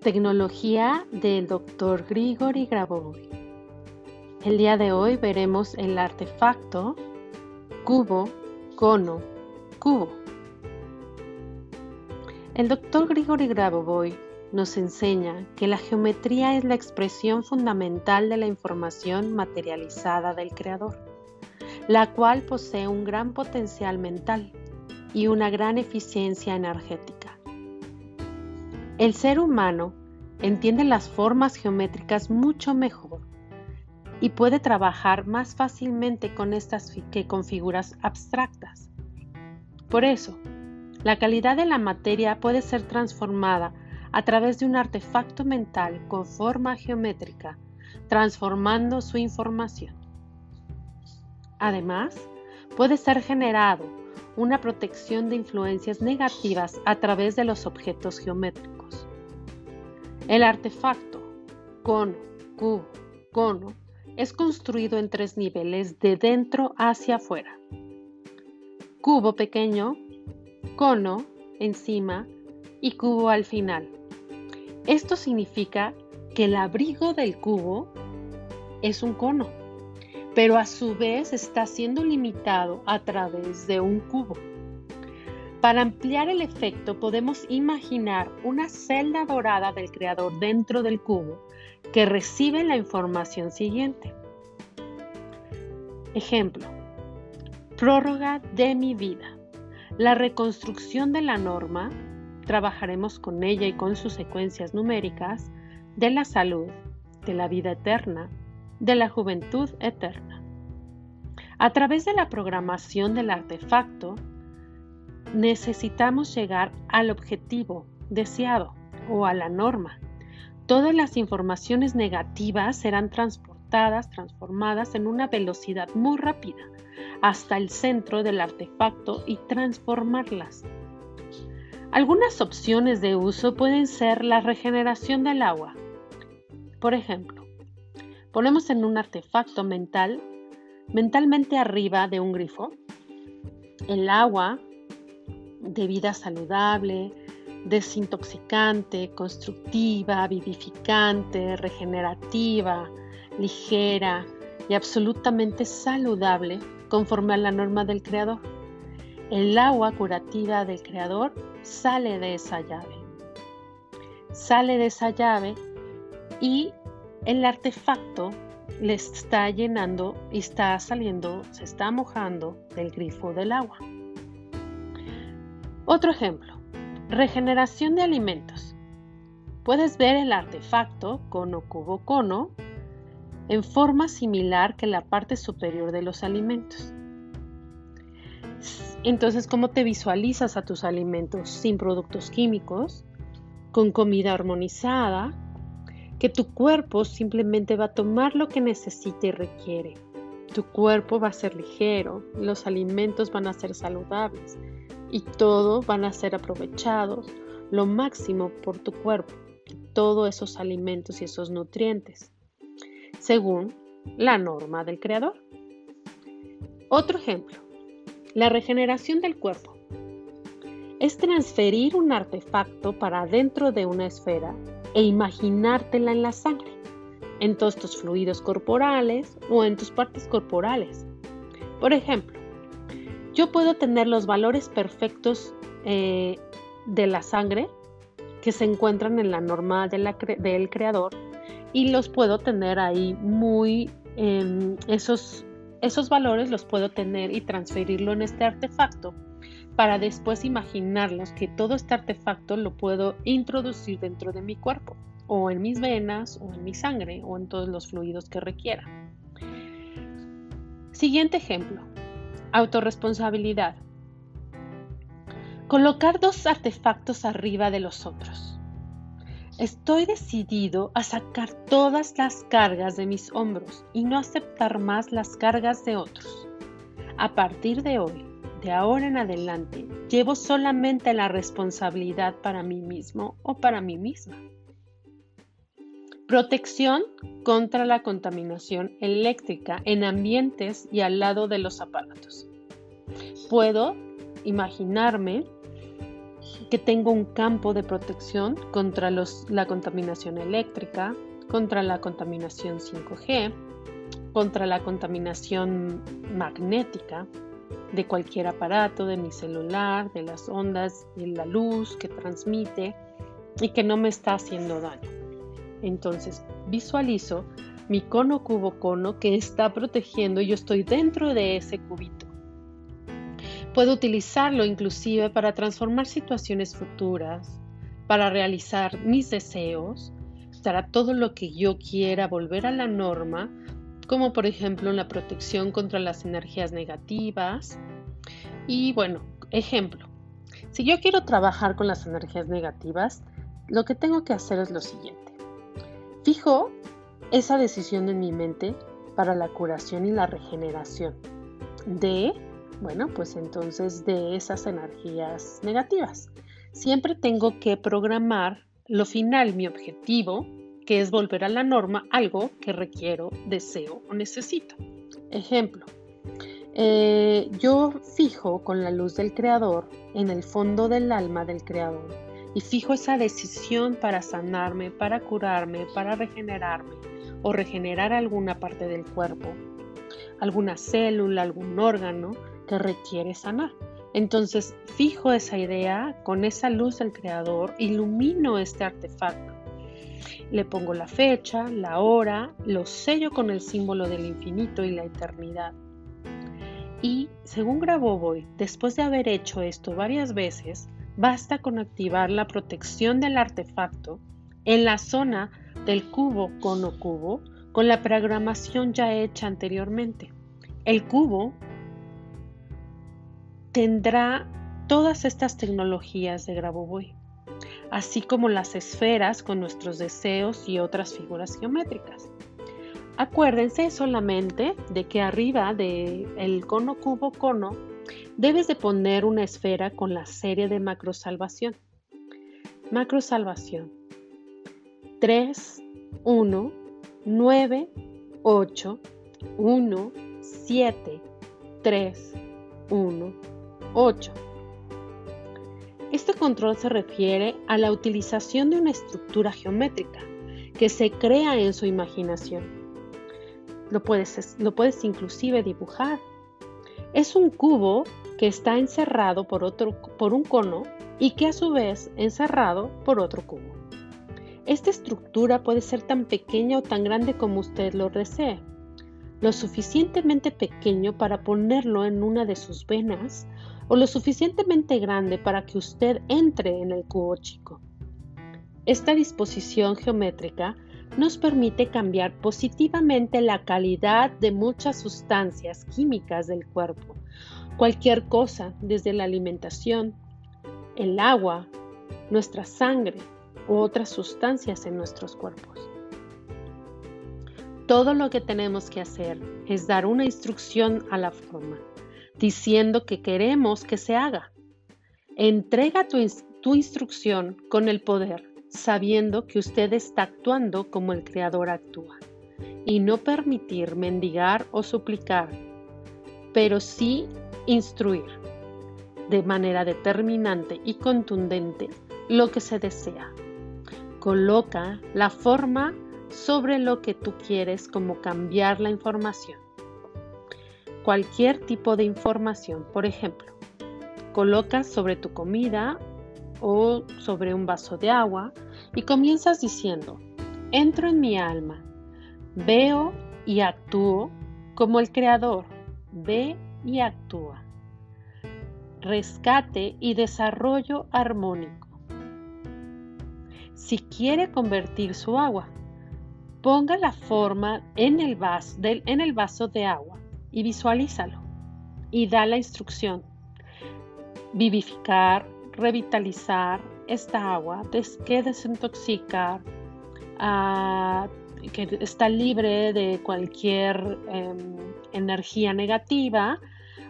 Tecnología del Dr. Grigori Grabovoi. El día de hoy veremos el artefacto cubo, cono, cubo. El Dr. Grigori Grabovoi nos enseña que la geometría es la expresión fundamental de la información materializada del creador, la cual posee un gran potencial mental y una gran eficiencia energética. El ser humano entiende las formas geométricas mucho mejor y puede trabajar más fácilmente con estas que con figuras abstractas. Por eso, la calidad de la materia puede ser transformada a través de un artefacto mental con forma geométrica, transformando su información. Además, puede ser generado una protección de influencias negativas a través de los objetos geométricos. El artefacto cono, cubo, cono es construido en tres niveles de dentro hacia afuera. Cubo pequeño, cono encima y cubo al final. Esto significa que el abrigo del cubo es un cono pero a su vez está siendo limitado a través de un cubo. Para ampliar el efecto podemos imaginar una celda dorada del creador dentro del cubo que recibe la información siguiente. Ejemplo. Prórroga de mi vida. La reconstrucción de la norma, trabajaremos con ella y con sus secuencias numéricas, de la salud, de la vida eterna, de la juventud eterna. A través de la programación del artefacto, necesitamos llegar al objetivo deseado o a la norma. Todas las informaciones negativas serán transportadas, transformadas en una velocidad muy rápida hasta el centro del artefacto y transformarlas. Algunas opciones de uso pueden ser la regeneración del agua. Por ejemplo, ponemos en un artefacto mental, mentalmente arriba de un grifo, el agua de vida saludable, desintoxicante, constructiva, vivificante, regenerativa, ligera y absolutamente saludable conforme a la norma del creador. El agua curativa del creador sale de esa llave. Sale de esa llave y el artefacto le está llenando y está saliendo, se está mojando del grifo del agua. Otro ejemplo, regeneración de alimentos. Puedes ver el artefacto cono cubo cono en forma similar que la parte superior de los alimentos. Entonces, ¿cómo te visualizas a tus alimentos sin productos químicos, con comida armonizada, que tu cuerpo simplemente va a tomar lo que necesita y requiere. Tu cuerpo va a ser ligero, los alimentos van a ser saludables y todo van a ser aprovechados lo máximo por tu cuerpo, todos esos alimentos y esos nutrientes, según la norma del creador. Otro ejemplo, la regeneración del cuerpo. Es transferir un artefacto para dentro de una esfera e imaginártela en la sangre, en todos tus fluidos corporales o en tus partes corporales. Por ejemplo, yo puedo tener los valores perfectos eh, de la sangre que se encuentran en la norma del creador y los puedo tener ahí muy, em, esos, esos valores los puedo tener y transferirlo en este artefacto para después imaginarlos que todo este artefacto lo puedo introducir dentro de mi cuerpo, o en mis venas, o en mi sangre, o en todos los fluidos que requiera. Siguiente ejemplo, autorresponsabilidad. Colocar dos artefactos arriba de los otros. Estoy decidido a sacar todas las cargas de mis hombros y no aceptar más las cargas de otros. A partir de hoy, de ahora en adelante llevo solamente la responsabilidad para mí mismo o para mí misma. Protección contra la contaminación eléctrica en ambientes y al lado de los aparatos. Puedo imaginarme que tengo un campo de protección contra la contaminación eléctrica, contra la contaminación 5G, contra la contaminación magnética de cualquier aparato, de mi celular, de las ondas, de la luz que transmite y que no me está haciendo daño. Entonces visualizo mi cono cubo cono que está protegiendo y yo estoy dentro de ese cubito. Puedo utilizarlo inclusive para transformar situaciones futuras, para realizar mis deseos, para todo lo que yo quiera volver a la norma, como por ejemplo la protección contra las energías negativas. Y bueno, ejemplo, si yo quiero trabajar con las energías negativas, lo que tengo que hacer es lo siguiente. Fijo esa decisión en mi mente para la curación y la regeneración de bueno, pues entonces de esas energías negativas. Siempre tengo que programar lo final, mi objetivo, que es volver a la norma, algo que requiero, deseo o necesito. Ejemplo, eh, yo fijo con la luz del creador en el fondo del alma del creador y fijo esa decisión para sanarme, para curarme, para regenerarme o regenerar alguna parte del cuerpo, alguna célula, algún órgano que requiere sanar. Entonces fijo esa idea con esa luz del creador, ilumino este artefacto. Le pongo la fecha, la hora, lo sello con el símbolo del infinito y la eternidad. Y según Grabovoi, después de haber hecho esto varias veces, basta con activar la protección del artefacto en la zona del cubo cono cubo con la programación ya hecha anteriormente. El cubo tendrá todas estas tecnologías de Grabovoi, así como las esferas con nuestros deseos y otras figuras geométricas. Acuérdense solamente de que arriba del cono cubo cono debes de poner una esfera con la serie de macrosalvación. Macrosalvación 3, 1, 9, 8, 1, 7, 3, 1, 8. Este control se refiere a la utilización de una estructura geométrica que se crea en su imaginación. Lo puedes, lo puedes inclusive dibujar. Es un cubo que está encerrado por, otro, por un cono y que a su vez encerrado por otro cubo. Esta estructura puede ser tan pequeña o tan grande como usted lo desee lo suficientemente pequeño para ponerlo en una de sus venas o lo suficientemente grande para que usted entre en el cubo chico. Esta disposición geométrica nos permite cambiar positivamente la calidad de muchas sustancias químicas del cuerpo. Cualquier cosa, desde la alimentación, el agua, nuestra sangre u otras sustancias en nuestros cuerpos. Todo lo que tenemos que hacer es dar una instrucción a la forma, diciendo que queremos que se haga. Entrega tu, instrucción con el poder, sabiendo que usted está actuando como el Creador actúa, y no permitir mendigar o suplicar, pero sí instruir de manera determinante y contundente lo que se desea. Coloca la forma sobre lo que tú quieres como cambiar la información. Cualquier tipo de información, por ejemplo, colocas sobre tu comida o sobre un vaso de agua y comienzas diciendo, entro en mi alma, veo y actúo como el creador, ve y actúa. Rescate y desarrollo armónico. Si quiere convertir su agua, Ponga la forma en el, vaso, en el vaso de agua y visualízalo. Y da la instrucción. Vivificar, revitalizar esta agua, que desintoxicar, ah, que está libre de cualquier em, energía negativa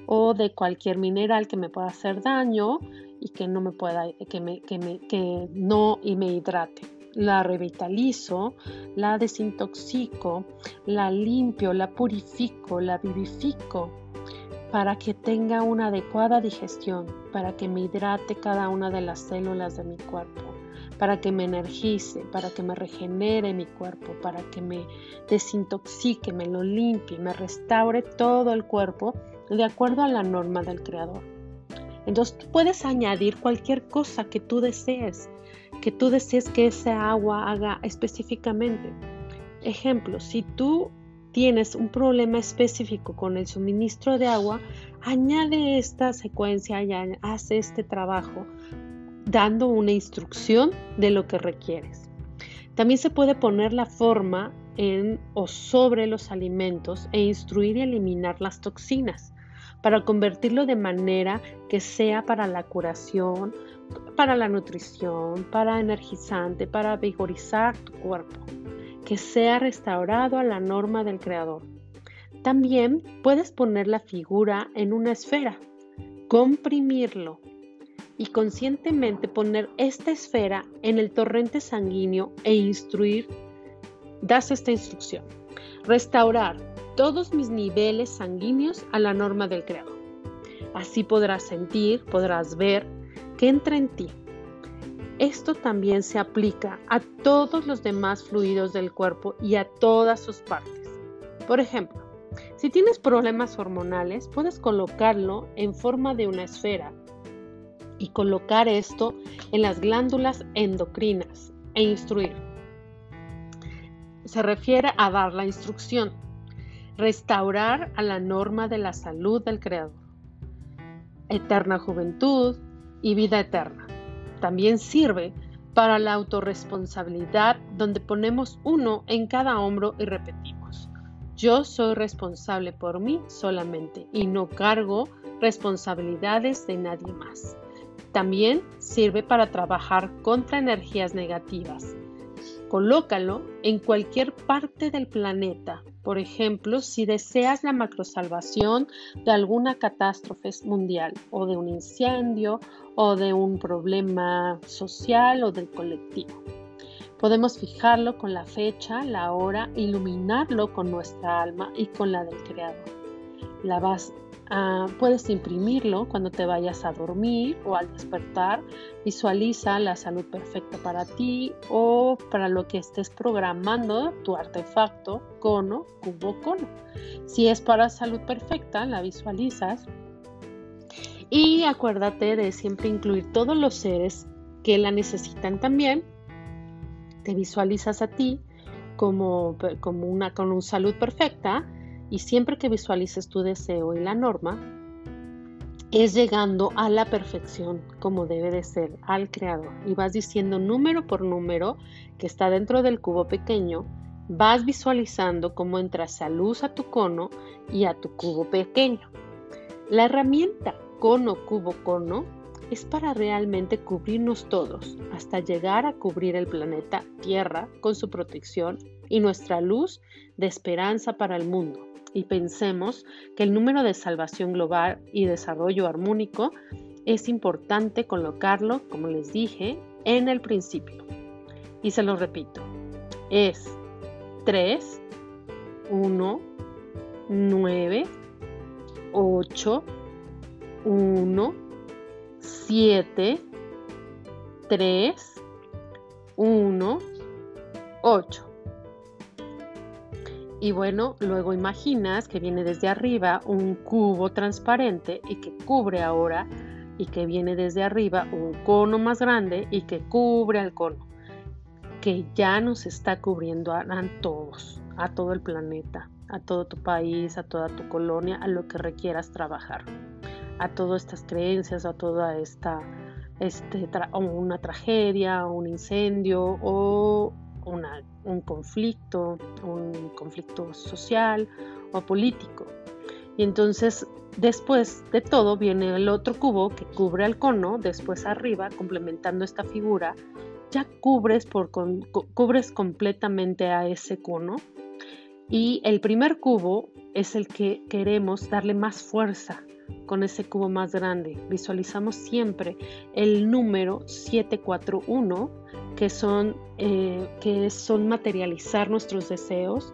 o de cualquier mineral que me pueda hacer daño y que no me pueda, que, me, que, me, que no y me hidrate la revitalizo, la desintoxico, la limpio, la purifico, la vivifico. para que tenga una adecuada digestión, para que me hidrate cada una de las células de mi cuerpo, para que me energice, para que me regenere mi cuerpo, para que me desintoxique, me lo limpie, me restaure todo el cuerpo de acuerdo a la norma del creador. Entonces tú puedes añadir cualquier cosa que tú desees, que tú desees que esa agua haga específicamente. Ejemplo, si tú tienes un problema específico con el suministro de agua, añade esta secuencia y haz este trabajo dando una instrucción de lo que requieres. También se puede poner la forma en o sobre los alimentos e instruir y eliminar las toxinas para convertirlo de manera que sea para la curación, para la nutrición, para energizante, para vigorizar tu cuerpo, que sea restaurado a la norma del creador. También puedes poner la figura en una esfera, comprimirlo y conscientemente poner esta esfera en el torrente sanguíneo e instruir, das esta instrucción, restaurar todos mis niveles sanguíneos a la norma del creador. Así podrás sentir, podrás ver que entra en ti. Esto también se aplica a todos los demás fluidos del cuerpo y a todas sus partes. Por ejemplo, si tienes problemas hormonales, puedes colocarlo en forma de una esfera y colocar esto en las glándulas endocrinas e instruir. Se refiere a dar la instrucción, restaurar a la norma de la salud del Creador, eterna juventud y vida eterna. También sirve para la autorresponsabilidad donde ponemos uno en cada hombro y repetimos, yo soy responsable por mí solamente y no cargo responsabilidades de nadie más. También sirve para trabajar contra energías negativas. Colócalo en cualquier parte del planeta. Por ejemplo, si deseas la macrosalvación de alguna catástrofe mundial o de un incendio o de un problema social o del colectivo. Podemos fijarlo con la fecha, la hora, iluminarlo con nuestra alma y con la del Creador. La vas Ah, puedes imprimirlo cuando te vayas a dormir o al despertar. Visualiza la salud perfecta para ti o para lo que estés programando tu artefacto, cono, cubo, cono. Si es para salud perfecta, la visualizas. Y acuérdate de siempre incluir todos los seres que la necesitan también. Te visualizas a ti como, como una con una salud perfecta y siempre que visualices tu deseo y la norma, es llegando a la perfección como debe de ser al creador. Y vas diciendo número por número que está dentro del cubo pequeño, vas visualizando cómo entra esa luz a tu cono y a tu cubo pequeño. La herramienta cono, cubo, cono es para realmente cubrirnos todos, hasta llegar a cubrir el planeta Tierra con su protección y nuestra luz de esperanza para el mundo y pensemos que el número de salvación global y desarrollo armónico es importante colocarlo, como les dije, en el principio. Y se lo repito, es 3, 1, 9, 8, 1, 7, 3, 1, 8. Y bueno, luego imaginas que viene desde arriba un cubo transparente y que cubre ahora y que viene desde arriba un cono más grande y que cubre al cono, que ya nos está cubriendo a, todos, a todo el planeta, a todo tu país, a toda tu colonia, a lo que requieras trabajar, a todas estas creencias, a toda esta, este, una tragedia, un incendio o un conflicto, un conflicto social o político. Y entonces, después de todo, viene el otro cubo que cubre al cono, después arriba, complementando esta figura, ya cubres, por, cubres completamente a ese cono. Y el primer cubo es el que queremos darle más fuerza con ese cubo más grande. Visualizamos siempre el número 741 que son, eh, que son materializar nuestros deseos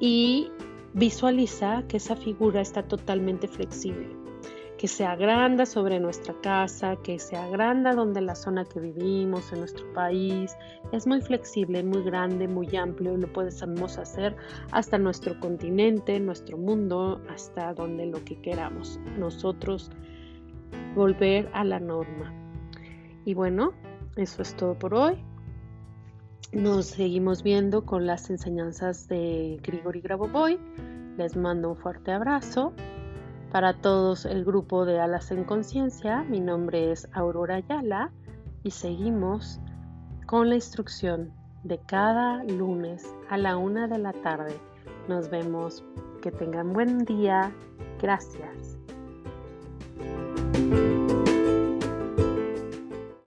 y Visualiza que esa figura está totalmente flexible, que se agranda sobre nuestra casa, que se agranda donde la zona que vivimos, en nuestro país. Es muy flexible, muy grande, muy amplio y lo podemos hacer hasta nuestro continente, nuestro mundo, hasta donde lo que queramos. Nosotros volver a la norma. Y bueno, eso es todo por hoy. Nos seguimos viendo con las enseñanzas de Grigori Grabovoi. Les mando un fuerte abrazo. Para todos el grupo de Alas en Conciencia, mi nombre es Aurora Ayala y seguimos con la instrucción de cada lunes a la una de la tarde. Nos vemos. Que tengan buen día. Gracias.